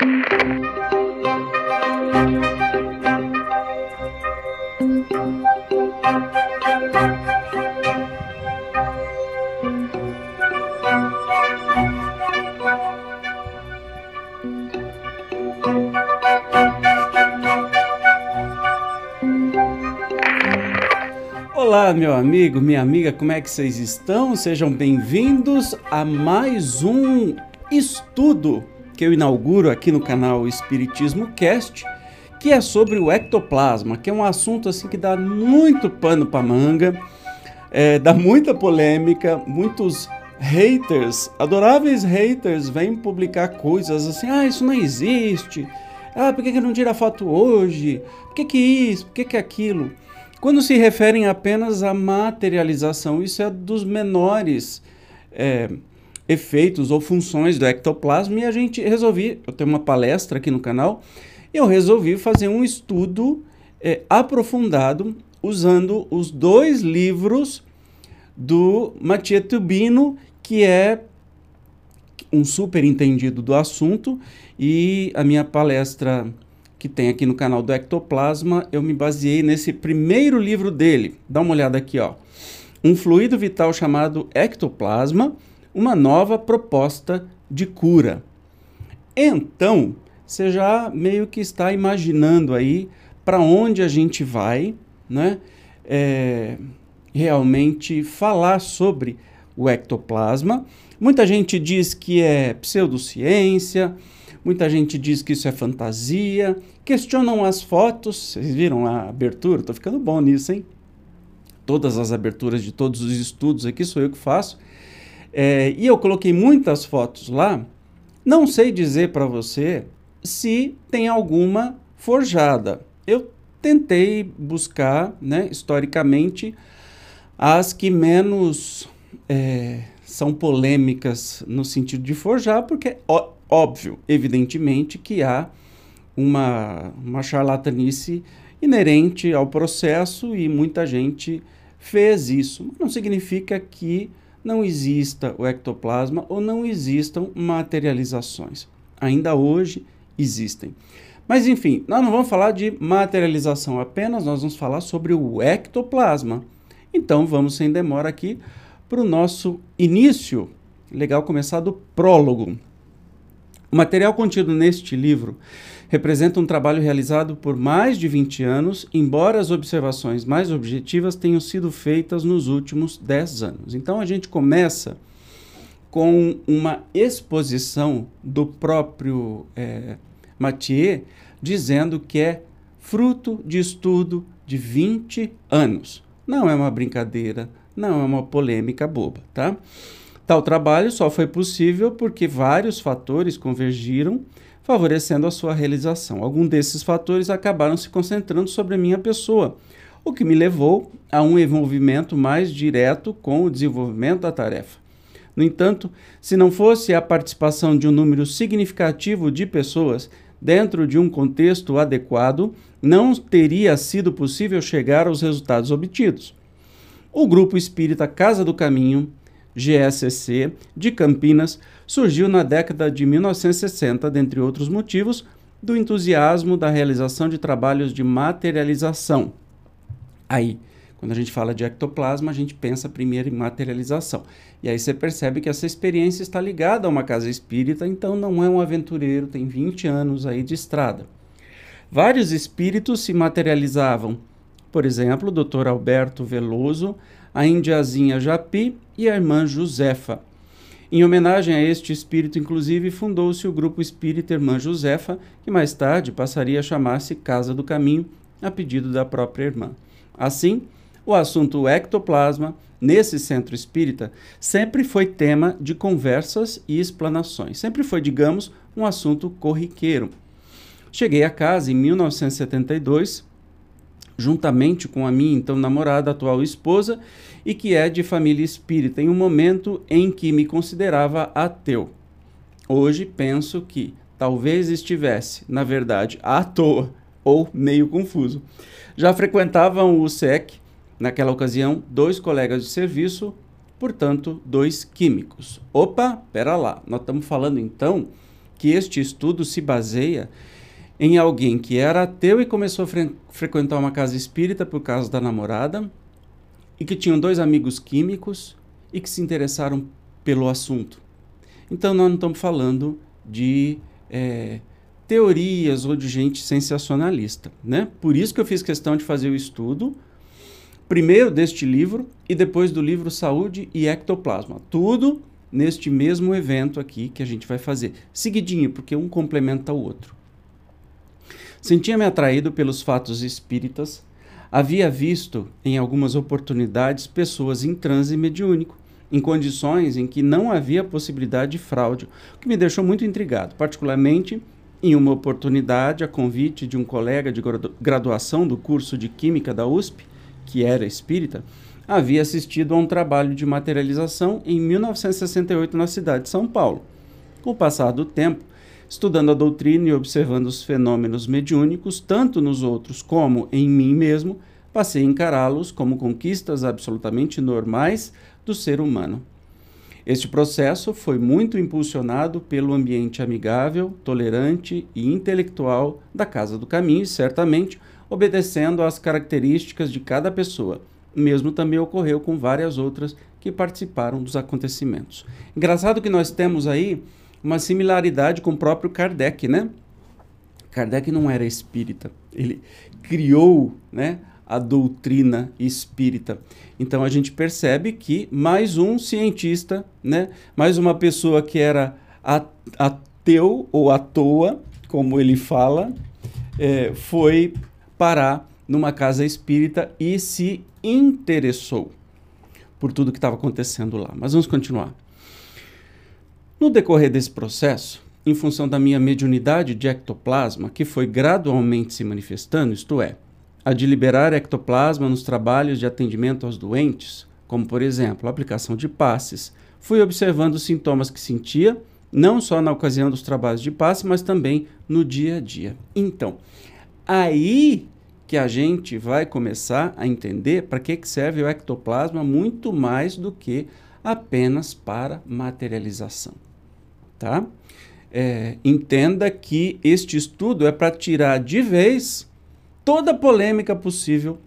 Olá, meu amigo, minha amiga, como é que vocês estão? Sejam bem-vindos a mais um estudo que eu inauguro aqui no canal Espiritismo Cast, que é sobre o ectoplasma, que é um assunto assim que dá muito pano para manga, é, dá muita polêmica, muitos haters, adoráveis haters, vêm publicar coisas assim, ah, isso não existe, ah, por que, que não tira foto hoje? Por que, que isso? Por que, que aquilo? Quando se referem apenas à materialização, isso é dos menores é, efeitos ou funções do ectoplasma e a gente resolvi, eu tenho uma palestra aqui no canal, eu resolvi fazer um estudo é, aprofundado usando os dois livros do Mathieu Tubino, que é um super entendido do assunto, e a minha palestra que tem aqui no canal do Ectoplasma, eu me baseei nesse primeiro livro dele. Dá uma olhada aqui, ó. Um fluido vital chamado ectoplasma, uma nova proposta de cura. Então, você já meio que está imaginando aí para onde a gente vai, né? É, realmente falar sobre o ectoplasma. Muita gente diz que é pseudociência, Muita gente diz que isso é fantasia, questionam as fotos. Vocês viram a abertura? Tô ficando bom nisso, hein? Todas as aberturas de todos os estudos aqui sou eu que faço. É, e eu coloquei muitas fotos lá. Não sei dizer para você se tem alguma forjada. Eu tentei buscar, né, historicamente, as que menos é, são polêmicas no sentido de forjar, porque ó, Óbvio, evidentemente, que há uma, uma charlatanice inerente ao processo e muita gente fez isso. Não significa que não exista o ectoplasma ou não existam materializações. Ainda hoje existem. Mas enfim, nós não vamos falar de materialização apenas, nós vamos falar sobre o ectoplasma. Então vamos sem demora aqui para o nosso início. Legal começar do prólogo. O material contido neste livro representa um trabalho realizado por mais de 20 anos, embora as observações mais objetivas tenham sido feitas nos últimos 10 anos. Então a gente começa com uma exposição do próprio é, Mathieu, dizendo que é fruto de estudo de 20 anos. Não é uma brincadeira, não é uma polêmica boba, tá? Tal trabalho só foi possível porque vários fatores convergiram, favorecendo a sua realização. Alguns desses fatores acabaram se concentrando sobre a minha pessoa, o que me levou a um envolvimento mais direto com o desenvolvimento da tarefa. No entanto, se não fosse a participação de um número significativo de pessoas dentro de um contexto adequado, não teria sido possível chegar aos resultados obtidos. O grupo espírita Casa do Caminho GSC, de Campinas, surgiu na década de 1960, dentre outros motivos, do entusiasmo da realização de trabalhos de materialização. Aí, quando a gente fala de ectoplasma, a gente pensa primeiro em materialização. E aí você percebe que essa experiência está ligada a uma casa espírita, então não é um aventureiro, tem 20 anos aí de estrada. Vários espíritos se materializavam. Por exemplo, o Dr. Alberto Veloso, a indiazinha Japi e a irmã Josefa. Em homenagem a este espírito, inclusive, fundou-se o grupo Espírita Irmã Josefa, que mais tarde passaria a chamar-se Casa do Caminho, a pedido da própria irmã. Assim, o assunto ectoplasma, nesse centro espírita, sempre foi tema de conversas e explanações. Sempre foi, digamos, um assunto corriqueiro. Cheguei a casa em 1972 juntamente com a minha então namorada, atual esposa, e que é de família espírita, em um momento em que me considerava ateu. Hoje penso que talvez estivesse, na verdade, à toa ou meio confuso. Já frequentavam o SEC, naquela ocasião, dois colegas de serviço, portanto, dois químicos. Opa, pera lá, nós estamos falando então que este estudo se baseia em alguém que era ateu e começou a fre frequentar uma casa espírita por causa da namorada e que tinham dois amigos químicos e que se interessaram pelo assunto. Então, nós não estamos falando de é, teorias ou de gente sensacionalista. Né? Por isso que eu fiz questão de fazer o estudo, primeiro deste livro e depois do livro Saúde e Ectoplasma. Tudo neste mesmo evento aqui que a gente vai fazer, seguidinho, porque um complementa o outro. Sentia-me atraído pelos fatos espíritas, havia visto em algumas oportunidades pessoas em transe mediúnico, em condições em que não havia possibilidade de fraude, o que me deixou muito intrigado, particularmente em uma oportunidade, a convite de um colega de graduação do curso de Química da USP, que era espírita, havia assistido a um trabalho de materialização em 1968 na cidade de São Paulo. Com o passar do tempo, estudando a doutrina e observando os fenômenos mediúnicos, tanto nos outros como em mim mesmo, passei a encará-los como conquistas absolutamente normais do ser humano. Este processo foi muito impulsionado pelo ambiente amigável, tolerante e intelectual da Casa do Caminho, certamente obedecendo às características de cada pessoa. O mesmo também ocorreu com várias outras que participaram dos acontecimentos. Engraçado que nós temos aí uma similaridade com o próprio Kardec, né? Kardec não era espírita, ele criou, né, a doutrina espírita. Então a gente percebe que mais um cientista, né, mais uma pessoa que era ateu ou à toa, como ele fala, é, foi parar numa casa espírita e se interessou por tudo que estava acontecendo lá. Mas vamos continuar. No decorrer desse processo, em função da minha mediunidade de ectoplasma, que foi gradualmente se manifestando, isto é, a de liberar ectoplasma nos trabalhos de atendimento aos doentes, como por exemplo a aplicação de passes, fui observando os sintomas que sentia, não só na ocasião dos trabalhos de passe, mas também no dia a dia. Então, aí que a gente vai começar a entender para que, que serve o ectoplasma muito mais do que apenas para materialização. Tá? É, entenda que este estudo é para tirar de vez toda a polêmica possível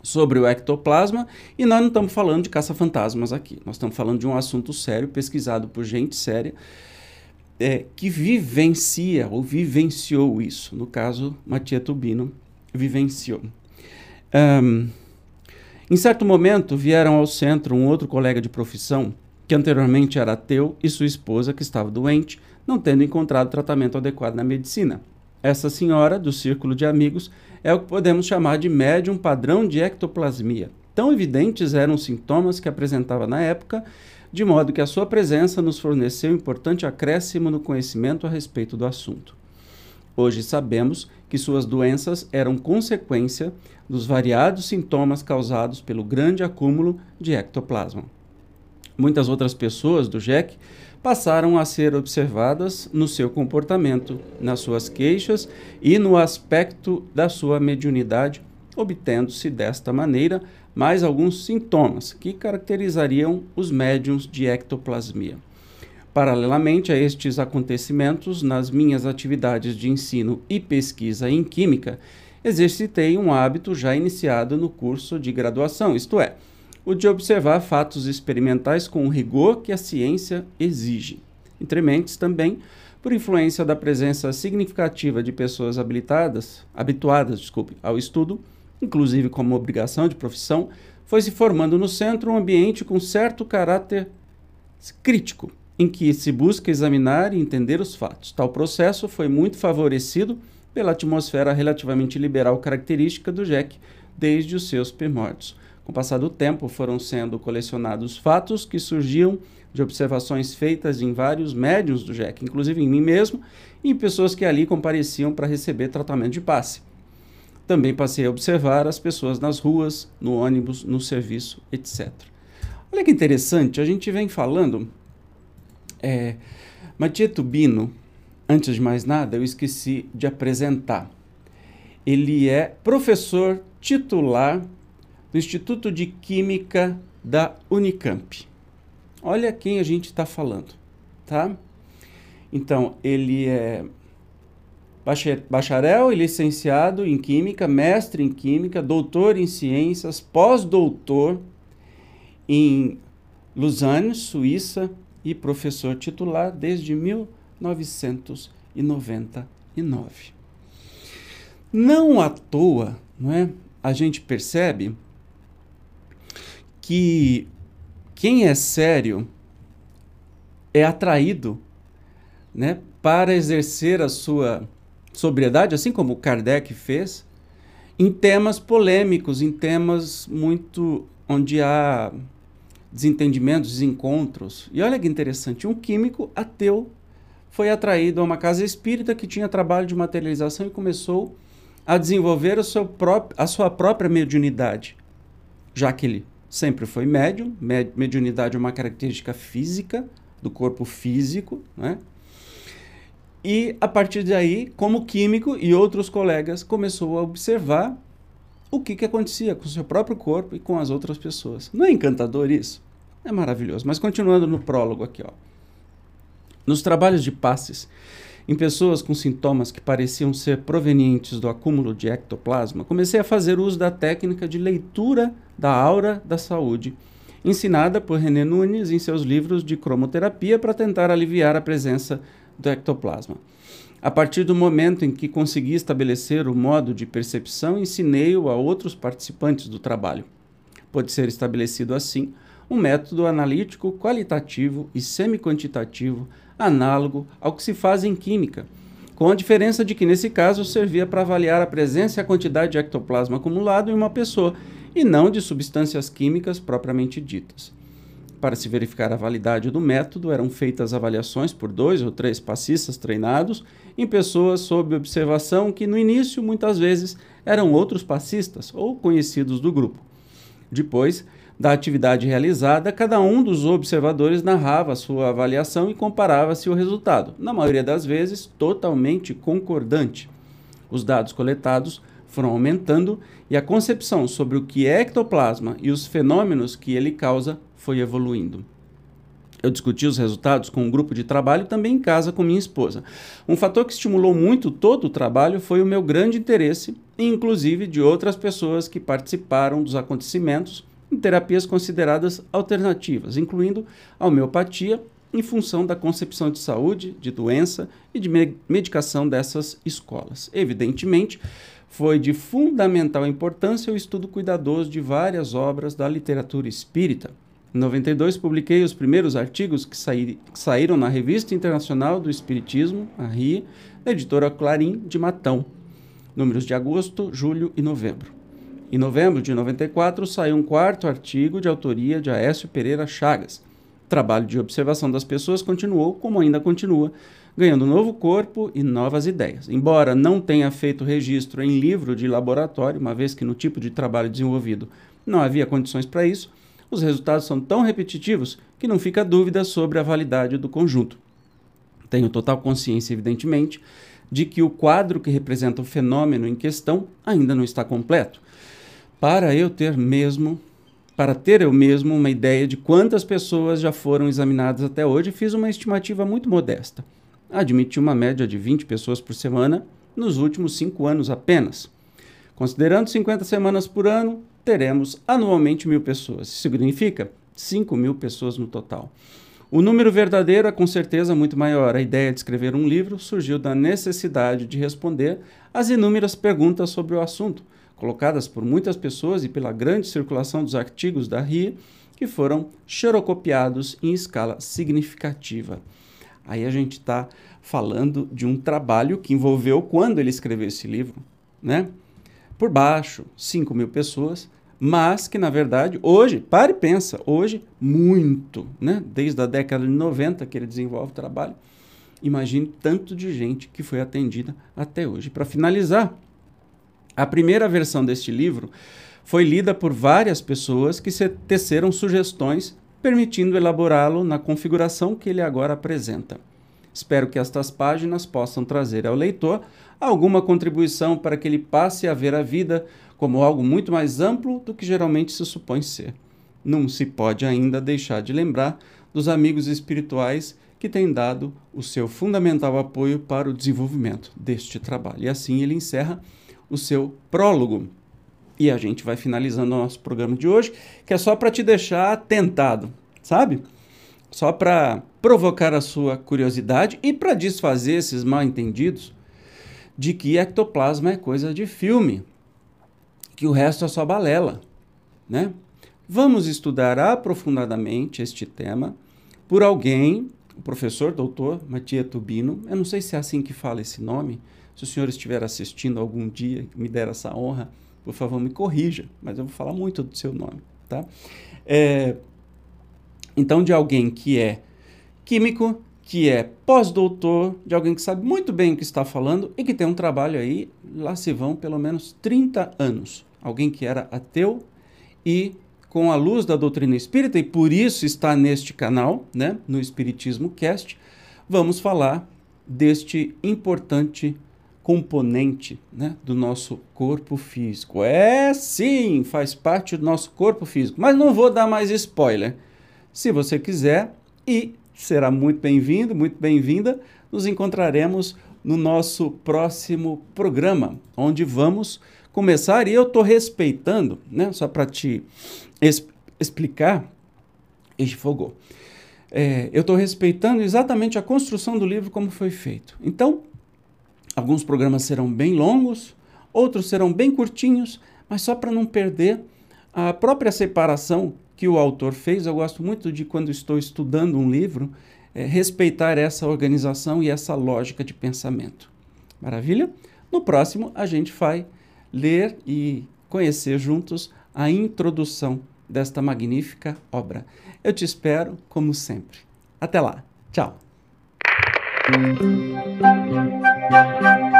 sobre o ectoplasma e nós não estamos falando de caça-fantasmas aqui. Nós estamos falando de um assunto sério, pesquisado por gente séria, é, que vivencia ou vivenciou isso. No caso, Matia Tubino vivenciou. Um, em certo momento, vieram ao centro um outro colega de profissão, que anteriormente era ateu, e sua esposa, que estava doente, não tendo encontrado tratamento adequado na medicina. Essa senhora, do círculo de amigos, é o que podemos chamar de médium padrão de ectoplasmia. Tão evidentes eram os sintomas que apresentava na época, de modo que a sua presença nos forneceu um importante acréscimo no conhecimento a respeito do assunto. Hoje sabemos que suas doenças eram consequência dos variados sintomas causados pelo grande acúmulo de ectoplasma. Muitas outras pessoas do JEC passaram a ser observadas no seu comportamento, nas suas queixas e no aspecto da sua mediunidade, obtendo-se desta maneira mais alguns sintomas que caracterizariam os médiums de ectoplasmia. Paralelamente a estes acontecimentos, nas minhas atividades de ensino e pesquisa em Química, exercitei um hábito já iniciado no curso de graduação, isto é, o de observar fatos experimentais com o rigor que a ciência exige. Entre mentes também, por influência da presença significativa de pessoas habilitadas, habituadas, desculpe, ao estudo, inclusive como obrigação de profissão, foi se formando no centro um ambiente com certo caráter crítico, em que se busca examinar e entender os fatos. Tal processo foi muito favorecido pela atmosfera relativamente liberal característica do JEC desde os seus primórdios. Com o passar do tempo, foram sendo colecionados fatos que surgiam de observações feitas em vários médiums do JEC, inclusive em mim mesmo, e em pessoas que ali compareciam para receber tratamento de passe. Também passei a observar as pessoas nas ruas, no ônibus, no serviço, etc. Olha que interessante, a gente vem falando. É, Matia Tubino, antes de mais nada, eu esqueci de apresentar. Ele é professor titular do Instituto de Química da Unicamp. Olha quem a gente está falando, tá? Então, ele é bacharel e licenciado em Química, mestre em Química, doutor em Ciências, pós-doutor em Lausanne, Suíça, e professor titular desde 1999. Não à toa, não é? a gente percebe que quem é sério é atraído né, para exercer a sua sobriedade, assim como Kardec fez, em temas polêmicos, em temas muito onde há desentendimentos, desencontros. E olha que interessante, um químico ateu foi atraído a uma casa espírita que tinha trabalho de materialização e começou a desenvolver a sua, própria, a sua própria mediunidade, já que ele sempre foi médium, med, mediunidade é uma característica física do corpo físico, né? E a partir daí, como químico e outros colegas, começou a observar o que, que acontecia com o seu próprio corpo e com as outras pessoas. Não é encantador isso? É maravilhoso. Mas continuando no prólogo aqui, ó. Nos trabalhos de passes, em pessoas com sintomas que pareciam ser provenientes do acúmulo de ectoplasma, comecei a fazer uso da técnica de leitura da aura da saúde, ensinada por René Nunes em seus livros de cromoterapia para tentar aliviar a presença do ectoplasma. A partir do momento em que consegui estabelecer o modo de percepção, ensinei-o a outros participantes do trabalho. Pode ser estabelecido assim um método analítico qualitativo e semi-quantitativo análogo ao que se faz em química, com a diferença de que nesse caso servia para avaliar a presença e a quantidade de ectoplasma acumulado em uma pessoa e não de substâncias químicas propriamente ditas. Para se verificar a validade do método, eram feitas avaliações por dois ou três passistas treinados em pessoas sob observação que, no início, muitas vezes eram outros passistas ou conhecidos do grupo. Depois da atividade realizada, cada um dos observadores narrava sua avaliação e comparava-se o resultado, na maioria das vezes totalmente concordante. Os dados coletados foram aumentando e a concepção sobre o que é ectoplasma e os fenômenos que ele causa foi evoluindo. Eu discuti os resultados com um grupo de trabalho também em casa com minha esposa. Um fator que estimulou muito todo o trabalho foi o meu grande interesse, inclusive de outras pessoas que participaram dos acontecimentos em terapias consideradas alternativas, incluindo a homeopatia, em função da concepção de saúde, de doença e de me medicação dessas escolas. Evidentemente, foi de fundamental importância o estudo cuidadoso de várias obras da literatura espírita em 92, publiquei os primeiros artigos que, saí, que saíram na Revista Internacional do Espiritismo, a RIA, editora Clarim de Matão, números de agosto, julho e novembro. Em novembro de 94, saiu um quarto artigo de autoria de Aécio Pereira Chagas. O trabalho de observação das pessoas continuou, como ainda continua, ganhando novo corpo e novas ideias. Embora não tenha feito registro em livro de laboratório, uma vez que no tipo de trabalho desenvolvido não havia condições para isso, os resultados são tão repetitivos que não fica dúvida sobre a validade do conjunto. Tenho total consciência, evidentemente, de que o quadro que representa o fenômeno em questão ainda não está completo. Para eu ter mesmo, para ter eu mesmo uma ideia de quantas pessoas já foram examinadas até hoje, fiz uma estimativa muito modesta. Admiti uma média de 20 pessoas por semana nos últimos cinco anos apenas. Considerando 50 semanas por ano, teremos anualmente mil pessoas. Isso significa 5 mil pessoas no total. O número verdadeiro é com certeza muito maior. A ideia de escrever um livro surgiu da necessidade de responder às inúmeras perguntas sobre o assunto, colocadas por muitas pessoas e pela grande circulação dos artigos da RIA, que foram xerocopiados em escala significativa. Aí a gente está falando de um trabalho que envolveu quando ele escreveu esse livro, né? por baixo, 5 mil pessoas, mas que na verdade hoje, pare e pensa, hoje muito, né? Desde a década de 90 que ele desenvolve o trabalho. Imagine tanto de gente que foi atendida até hoje. Para finalizar, a primeira versão deste livro foi lida por várias pessoas que teceram sugestões, permitindo elaborá-lo na configuração que ele agora apresenta. Espero que estas páginas possam trazer ao leitor alguma contribuição para que ele passe a ver a vida como algo muito mais amplo do que geralmente se supõe ser. Não se pode ainda deixar de lembrar dos amigos espirituais que tem dado o seu fundamental apoio para o desenvolvimento deste trabalho. E assim ele encerra o seu prólogo. E a gente vai finalizando o nosso programa de hoje, que é só para te deixar tentado, sabe? Só para provocar a sua curiosidade e para desfazer esses mal entendidos de que ectoplasma é coisa de filme, que o resto é só balela, né? Vamos estudar aprofundadamente este tema por alguém, o professor doutor Matias Tubino, eu não sei se é assim que fala esse nome, se o senhor estiver assistindo algum dia me der essa honra, por favor me corrija, mas eu vou falar muito do seu nome, tá? É, então, de alguém que é químico, que é pós-doutor, de alguém que sabe muito bem o que está falando e que tem um trabalho aí, lá se vão pelo menos 30 anos. Alguém que era ateu e com a luz da doutrina espírita, e por isso está neste canal, né, no Espiritismo Cast, vamos falar deste importante componente né, do nosso corpo físico. É sim, faz parte do nosso corpo físico, mas não vou dar mais spoiler. Se você quiser, e será muito bem-vindo, muito bem-vinda, nos encontraremos no nosso próximo programa, onde vamos começar, e eu estou respeitando, né, só para te es explicar, este fogou. É, eu estou respeitando exatamente a construção do livro como foi feito. Então, alguns programas serão bem longos, outros serão bem curtinhos, mas só para não perder a própria separação que o autor fez. Eu gosto muito de, quando estou estudando um livro, é, respeitar essa organização e essa lógica de pensamento. Maravilha? No próximo, a gente vai ler e conhecer juntos a introdução desta magnífica obra. Eu te espero, como sempre. Até lá. Tchau. Thank you.